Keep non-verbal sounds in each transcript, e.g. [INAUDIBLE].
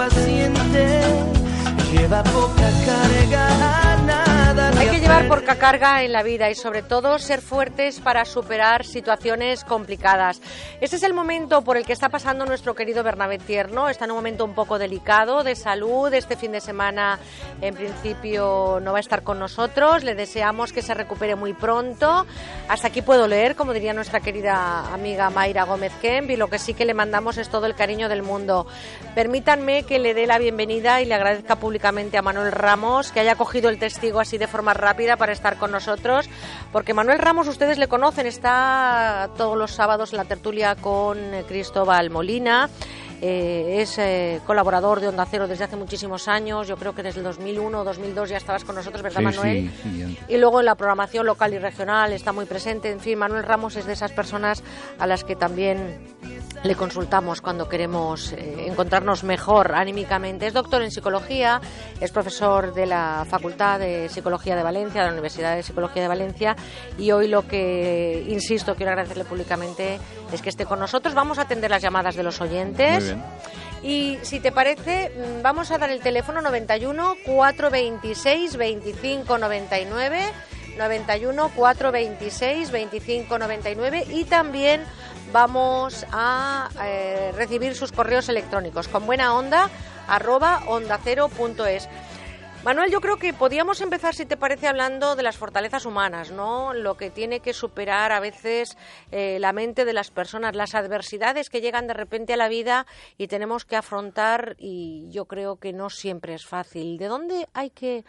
paciente. Lleva poca carga, llevar poca carga en la vida y sobre todo ser fuertes para superar situaciones complicadas. Este es el momento por el que está pasando nuestro querido Bernabé Tierno. Está en un momento un poco delicado de salud. Este fin de semana en principio no va a estar con nosotros. Le deseamos que se recupere muy pronto. Hasta aquí puedo leer, como diría nuestra querida amiga Mayra Gómez Kemp, y lo que sí que le mandamos es todo el cariño del mundo. Permítanme que le dé la bienvenida y le agradezca públicamente a Manuel Ramos que haya cogido el testigo así de forma rápida para estar con nosotros, porque Manuel Ramos ustedes le conocen, está todos los sábados en la tertulia con Cristóbal Molina. Eh, es eh, colaborador de Onda Cero desde hace muchísimos años, yo creo que desde el 2001 o 2002 ya estabas con nosotros, ¿verdad Manuel? y luego en la programación local y regional está muy presente, en fin, Manuel Ramos es de esas personas a las que también le consultamos cuando queremos eh, encontrarnos mejor anímicamente. Es doctor en psicología, es profesor de la Facultad de Psicología de Valencia, de la Universidad de Psicología de Valencia, y hoy lo que, insisto, quiero agradecerle públicamente es que esté con nosotros. Vamos a atender las llamadas de los oyentes. Y si te parece, mm, vamos a dar el teléfono 91 426 25 99. 91 426 25 99 y también vamos a eh, recibir sus correos electrónicos con buena onda arroba onda cero. Manuel, yo creo que podíamos empezar, si te parece, hablando de las fortalezas humanas, ¿no? Lo que tiene que superar a veces eh, la mente de las personas, las adversidades que llegan de repente a la vida y tenemos que afrontar y yo creo que no siempre es fácil. ¿De dónde hay que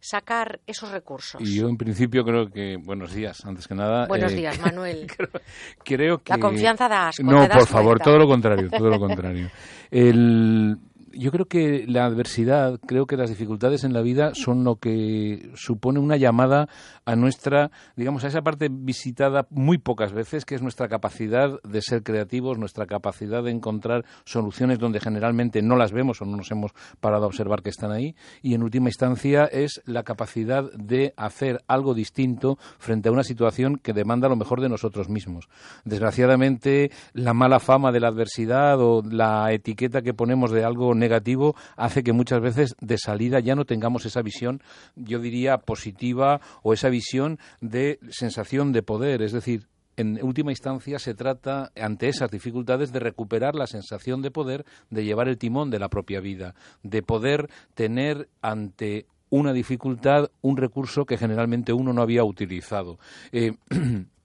sacar esos recursos? Y yo en principio creo que buenos días, antes que nada. Buenos eh, días, Manuel. [LAUGHS] creo, que la confianza da asco. No, por favor, todo lo contrario, todo lo contrario. [LAUGHS] El yo creo que la adversidad, creo que las dificultades en la vida son lo que supone una llamada a nuestra, digamos, a esa parte visitada muy pocas veces, que es nuestra capacidad de ser creativos, nuestra capacidad de encontrar soluciones donde generalmente no las vemos o no nos hemos parado a observar que están ahí, y en última instancia es la capacidad de hacer algo distinto frente a una situación que demanda lo mejor de nosotros mismos. Desgraciadamente, la mala fama de la adversidad o la etiqueta que ponemos de algo negativo negativo hace que muchas veces de salida ya no tengamos esa visión, yo diría, positiva o esa visión de sensación de poder. Es decir, en última instancia se trata, ante esas dificultades, de recuperar la sensación de poder, de llevar el timón de la propia vida, de poder tener ante una dificultad un recurso que generalmente uno no había utilizado. Eh, [CLEARS THROAT]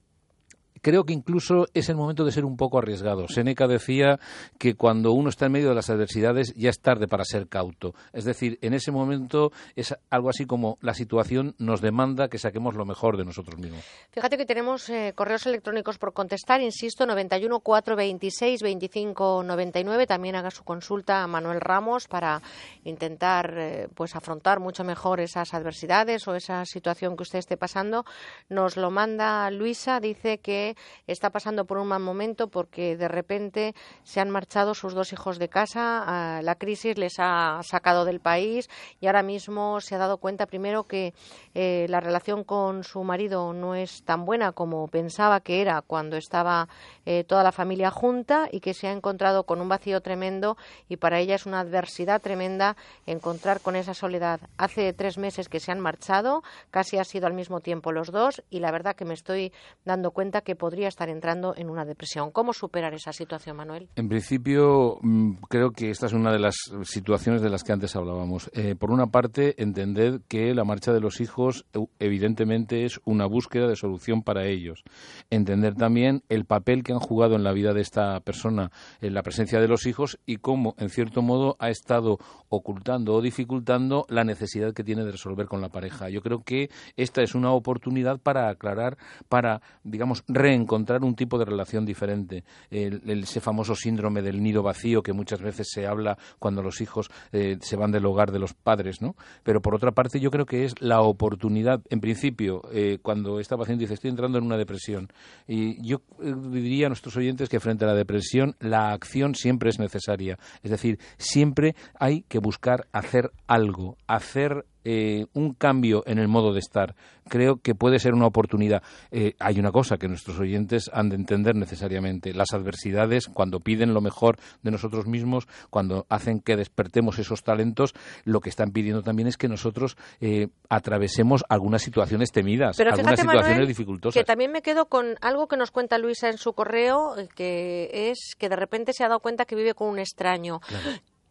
creo que incluso es el momento de ser un poco arriesgado. Seneca decía que cuando uno está en medio de las adversidades ya es tarde para ser cauto. Es decir, en ese momento es algo así como la situación nos demanda que saquemos lo mejor de nosotros mismos. Fíjate que tenemos eh, correos electrónicos por contestar, insisto, 91 426 25 99. También haga su consulta a Manuel Ramos para intentar eh, pues afrontar mucho mejor esas adversidades o esa situación que usted esté pasando. Nos lo manda Luisa, dice que está pasando por un mal momento porque de repente se han marchado sus dos hijos de casa, la crisis les ha sacado del país y ahora mismo se ha dado cuenta primero que eh, la relación con su marido no es tan buena como pensaba que era cuando estaba eh, toda la familia junta y que se ha encontrado con un vacío tremendo y para ella es una adversidad tremenda encontrar con esa soledad. Hace tres meses que se han marchado, casi ha sido al mismo tiempo los dos y la verdad que me estoy dando cuenta que podría estar entrando en una depresión. ¿Cómo superar esa situación, Manuel? En principio, mm, creo que esta es una de las situaciones de las que antes hablábamos. Eh, por una parte, entender que la marcha de los hijos evidentemente es una búsqueda de solución para ellos. Entender también el papel que han jugado en la vida de esta persona en la presencia de los hijos y cómo, en cierto modo, ha estado ocultando o dificultando la necesidad que tiene de resolver con la pareja. Yo creo que esta es una oportunidad para aclarar, para, digamos, re reencontrar un tipo de relación diferente. ese famoso síndrome del nido vacío que muchas veces se habla cuando los hijos eh, se van del hogar de los padres, ¿no? Pero por otra parte yo creo que es la oportunidad, en principio, eh, cuando esta paciente dice estoy entrando en una depresión, y yo eh, diría a nuestros oyentes que frente a la depresión la acción siempre es necesaria. Es decir, siempre hay que buscar hacer algo, hacer eh, un cambio en el modo de estar. Creo que puede ser una oportunidad. Eh, hay una cosa que nuestros oyentes han de entender necesariamente. Las adversidades, cuando piden lo mejor de nosotros mismos, cuando hacen que despertemos esos talentos, lo que están pidiendo también es que nosotros eh, atravesemos algunas situaciones temidas, algunas situaciones dificultosas. Que también me quedo con algo que nos cuenta Luisa en su correo, que es que de repente se ha dado cuenta que vive con un extraño.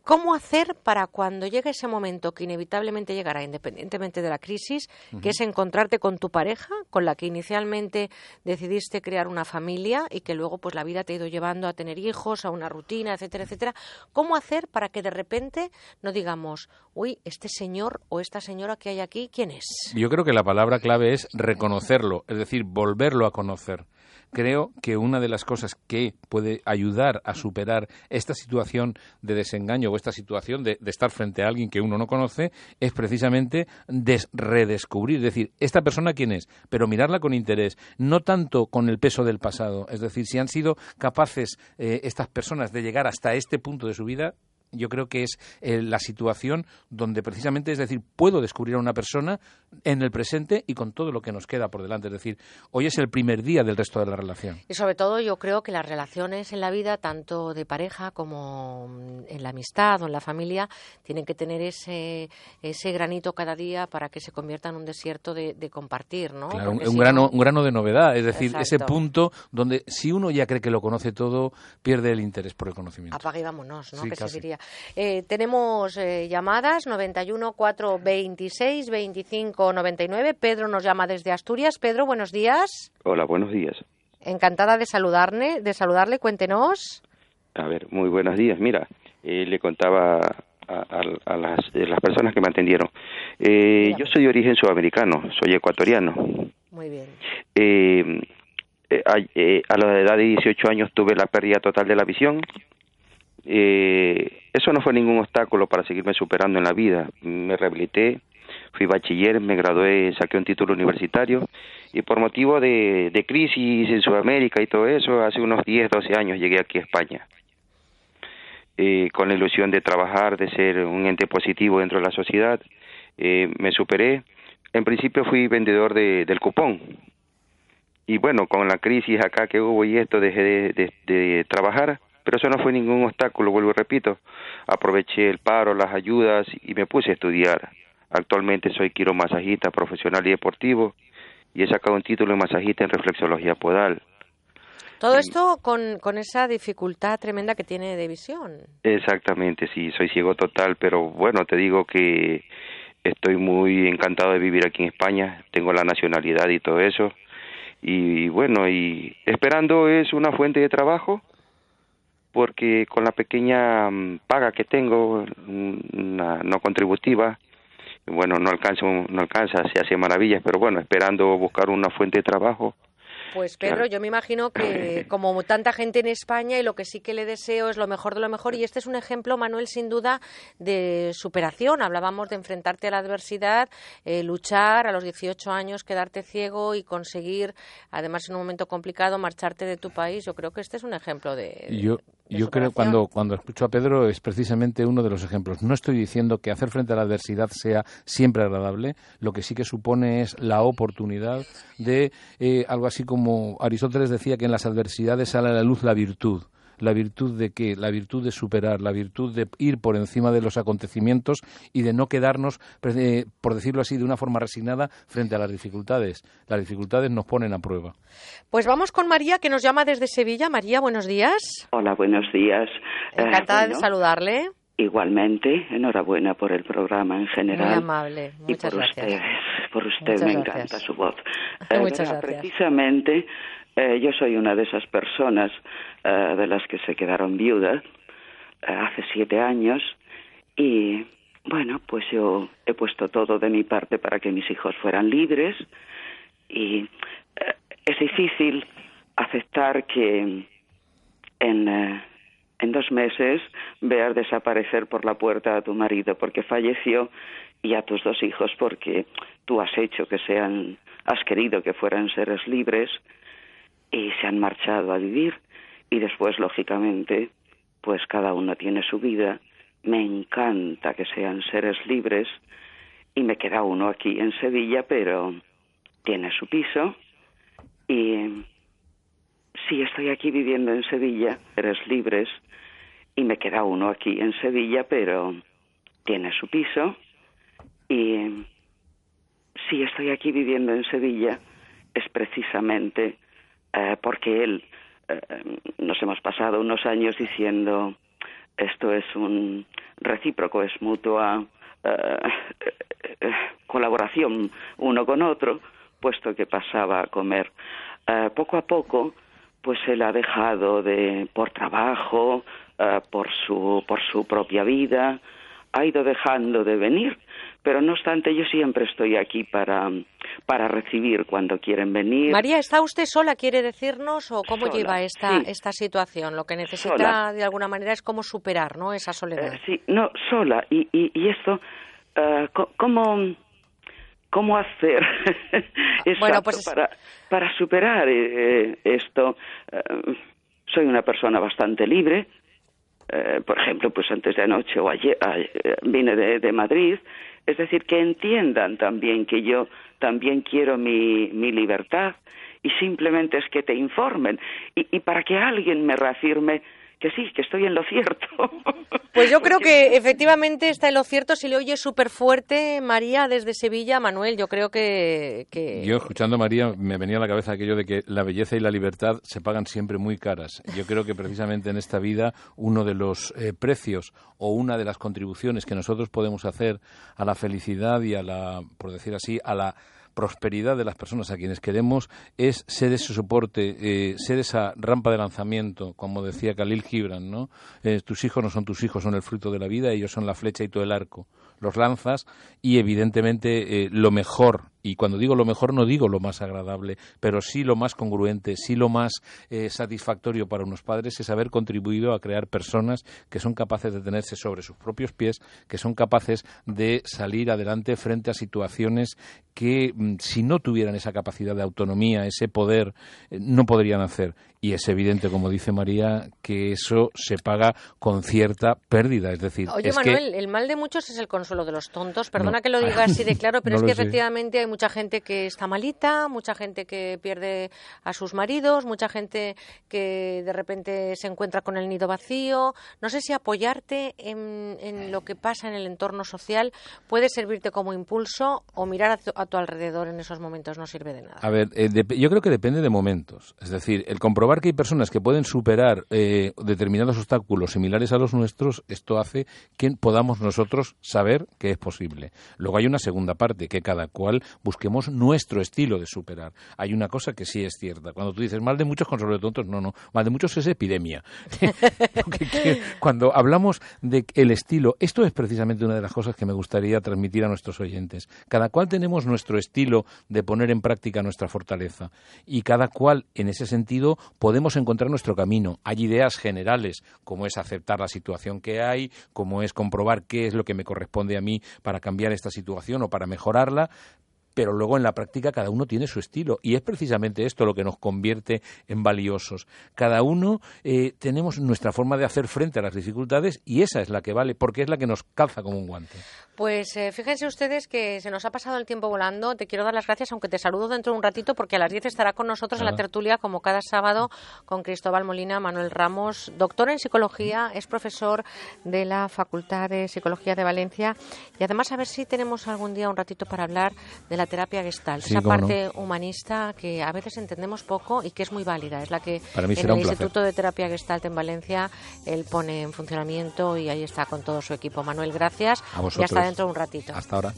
¿Cómo hacer para cuando llegue ese momento que inevitablemente llegará, independientemente de la crisis, que es encontrarte con tu pareja, con la que inicialmente decidiste crear una familia y que luego pues la vida te ha ido llevando a tener hijos, a una rutina, etcétera, etcétera? ¿Cómo hacer para que de repente no digamos, uy, este señor o esta señora que hay aquí, ¿quién es? Yo creo que la palabra clave es reconocerlo, es decir, volverlo a conocer creo que una de las cosas que puede ayudar a superar esta situación de desengaño o esta situación de, estar frente a alguien que uno no conoce es precisamente redescubrir, es decir, esta persona quién es, pero mirarla con interés, no tanto con el peso del pasado, es decir, si han sido capaces eh, estas personas de llegar hasta este punto de su vida, yo creo que es eh, la situación donde precisamente, es decir, puedo descubrir a una persona en el presente y con todo lo que nos queda por delante. Es decir, hoy es el primer día del resto de la relación. Y sobre todo yo creo que las relaciones en la vida, tanto de pareja como en la amistad o en la familia, tienen que tener ese, ese granito cada día para que se convierta en un desierto de, compartir, ¿no? Claro, un, grano, un grano de novedad. Es decir, ese punto donde si uno ya cree que lo conoce todo, pierde el interés por el conocimiento. Apaga y vámonos, ¿no? que se diría. Eh, tenemos eh, llamadas 91 426 25 99. Pedro nos llama desde Asturias. Pedro, buenos días. Hola, buenos días. Encantada de saludarle, de saludarle. Cuéntenos. A ver, muy buenos días. Mira, eh, le contaba a, las, las, personas que me atendieron. yo soy de origen sudamericano, soy ecuatoriano. Muy bien. a, la edad de 18 años tuve la pérdida total de la visión eh, eso no fue ningún obstáculo para seguirme superando en la vida. Me rehabilité, fui bachiller, me gradué, saqué un título universitario y por motivo de, de crisis en Sudamérica y todo eso, hace unos 10, 12 años llegué aquí a España. Eh, con la ilusión de trabajar, de ser un ente positivo dentro de la sociedad, eh, me superé. En principio fui vendedor de, del cupón. Y bueno, con la crisis acá que hubo y esto, dejé de, de trabajar pero eso no fue ningún obstáculo, vuelvo y repito. Aproveché el paro, las ayudas y me puse a estudiar. Actualmente soy quiromasajista profesional y deportivo y he sacado un título de masajista en reflexología podal. Todo esto con, con esa dificultad tremenda que tiene de visión. Exactamente, sí, soy ciego total, pero bueno, te digo que estoy muy encantado de vivir aquí en España, tengo la nacionalidad y todo eso. Y bueno, y esperando es una fuente de trabajo porque con la pequeña mm, paga que tengo, no contributiva, bueno, no alcanza, no alcanza, se hace maravillas, pero bueno, esperando buscar una fuente de trabajo, pues Pedro, yo me imagino que [LAUGHS] como tanta gente en España y lo que sí que le deseo es lo mejor de lo mejor y este es un ejemplo, Manuel, sin duda de superación. Hablábamos de enfrentarte a la adversidad, eh, luchar a los 18 años, quedarte ciego y conseguir, además en un momento complicado, marcharte de tu país. Yo creo que este es un ejemplo de... Yo, yo creo cuando cuando escucho a Pedro es precisamente uno de los ejemplos. No estoy diciendo que hacer frente a la adversidad sea siempre agradable. Lo que sí que supone es la oportunidad de eh, algo así como como Aristóteles decía que en las adversidades sale a la luz la virtud. ¿La virtud de qué? La virtud de superar, la virtud de ir por encima de los acontecimientos y de no quedarnos, eh, por decirlo así, de una forma resignada frente a las dificultades. Las dificultades nos ponen a prueba. Pues vamos con María, que nos llama desde Sevilla. María, buenos días. Hola, buenos días. Encantada de saludarle. Igualmente, enhorabuena por el programa en general. Muy amable, muchas y por gracias. Usted, por usted me encanta su voz. [LAUGHS] muchas gracias. Precisamente, eh, yo soy una de esas personas eh, de las que se quedaron viudas eh, hace siete años y, bueno, pues yo he puesto todo de mi parte para que mis hijos fueran libres y es difícil aceptar que en, eh, en dos meses veas desaparecer por la puerta a tu marido porque falleció y a tus dos hijos porque tú has hecho que sean, has querido que fueran seres libres y se han marchado a vivir. Y después lógicamente pues cada uno tiene su vida. Me encanta que sean seres libres. Y me queda uno aquí en Sevilla pero tiene su piso. Y sí estoy aquí viviendo en Sevilla seres libres. Y me queda uno aquí en Sevilla pero tiene su piso y si estoy aquí viviendo en Sevilla es precisamente eh, porque él eh, nos hemos pasado unos años diciendo esto es un recíproco, es mutua eh, colaboración uno con otro, puesto que pasaba a comer. poco a poco, pues él ha dejado de, por trabajo, por su, por su propia vida, ha ido dejando de venir pero no obstante yo siempre estoy aquí para, para recibir cuando quieren venir. María, ¿está usted sola, quiere decirnos, o cómo lleva esta, esta situación? Lo que necesita de alguna manera es cómo superar ¿no? esa soledad. Eh, sí, no, sola. Y, y, esto, uh, ¿cómo, ¿cómo hacer [LAUGHS] bueno, pues... para, para superar eh, esto? soy una persona bastante libre, por ejemplo, pues antes de anoche o ayer vine de, de Madrid es decir, que entiendan también que yo también quiero mi, mi libertad y simplemente es que te informen. Y, y para que alguien me reafirme que sí, que estoy en lo cierto. [LAUGHS] Pues yo creo que efectivamente está en lo cierto. Si le oye súper fuerte, María, desde Sevilla, Manuel, yo creo que, Yo, escuchando a María, me venía a la cabeza aquello de que la belleza y la libertad se pagan siempre muy caras. Yo creo que precisamente en esta vida uno de los eh, precios o una de las contribuciones que nosotros podemos hacer a la felicidad y a la, por decir así, a la prosperidad de las personas a quienes queremos es ser ese soporte, eh, ser esa rampa de lanzamiento, como decía Khalil Gibran, ¿no? Eh, tus hijos no son tus hijos, son el fruto de la vida, ellos son la flecha y todo el arco. Los lanzas y evidentemente eh, lo mejor y cuando digo lo mejor no digo lo más agradable, pero sí lo más congruente, sí lo más eh, satisfactorio para unos padres es haber contribuido a crear personas que son capaces de tenerse sobre sus propios pies, que son capaces de salir adelante frente a situaciones que mm, si no tuvieran esa capacidad de autonomía, ese poder, eh, no podrían hacer. Y es evidente, como dice María, que eso se paga con cierta pérdida. Es decir, Oye, Manuel, el mal de muchos es el consuelo de los tontos. Perdona que lo diga así de claro, [LAUGHS] pero es que efectivamente hay mucha gente que está malita, mucha gente que pierde a sus maridos, mucha gente que de repente se encuentra con el nido vacío. No sé si apoyarte en, lo que pasa en el entorno social puede servirte como impulso o mirar a tu, alrededor en esos momentos no sirve de nada. A ver, eh, yo creo que depende de momentos. Es decir, el comprobar que hay personas que pueden superar eh, determinados obstáculos similares a los nuestros, esto hace que podamos nosotros saber que es posible. Luego hay una segunda parte, que cada cual busquemos nuestro estilo de superar. Hay una cosa que sí es cierta. Cuando tú dices mal de muchos con sobre tontos, no, no. Mal de muchos es epidemia. [LAUGHS] cuando hablamos de el estilo, esto es precisamente una de las cosas que me gustaría transmitir a nuestros oyentes. Cada cual tenemos nuestro estilo de poner en práctica nuestra fortaleza. Y cada cual, en ese sentido, podemos encontrar nuestro camino. Hay ideas generales, como es aceptar la situación que hay, como es comprobar qué es lo que me corresponde a mí para cambiar esta situación o para mejorarla, pero luego en la práctica cada uno tiene su estilo y es precisamente esto lo que nos convierte en valiosos. Cada uno eh, tenemos nuestra forma de hacer frente a las dificultades y esa es la que vale porque es la que nos calza como un guante. Pues eh, fíjense ustedes que se nos ha pasado el tiempo volando. Te quiero dar las gracias, aunque te saludo dentro de un ratito, porque a las 10 estará con nosotros en la tertulia, como cada sábado, con Cristóbal Molina, Manuel Ramos, doctor en psicología, es profesor de la Facultad de Psicología de Valencia. Y además, a ver si tenemos algún día un ratito para hablar de la terapia gestal, esa parte humanista que a veces entendemos poco y que es muy válida. Es la que en el Instituto de Terapia Gestalt en Valencia él pone en funcionamiento y ahí está con todo su equipo. Manuel, gracias. A vosotros Hasta ahora.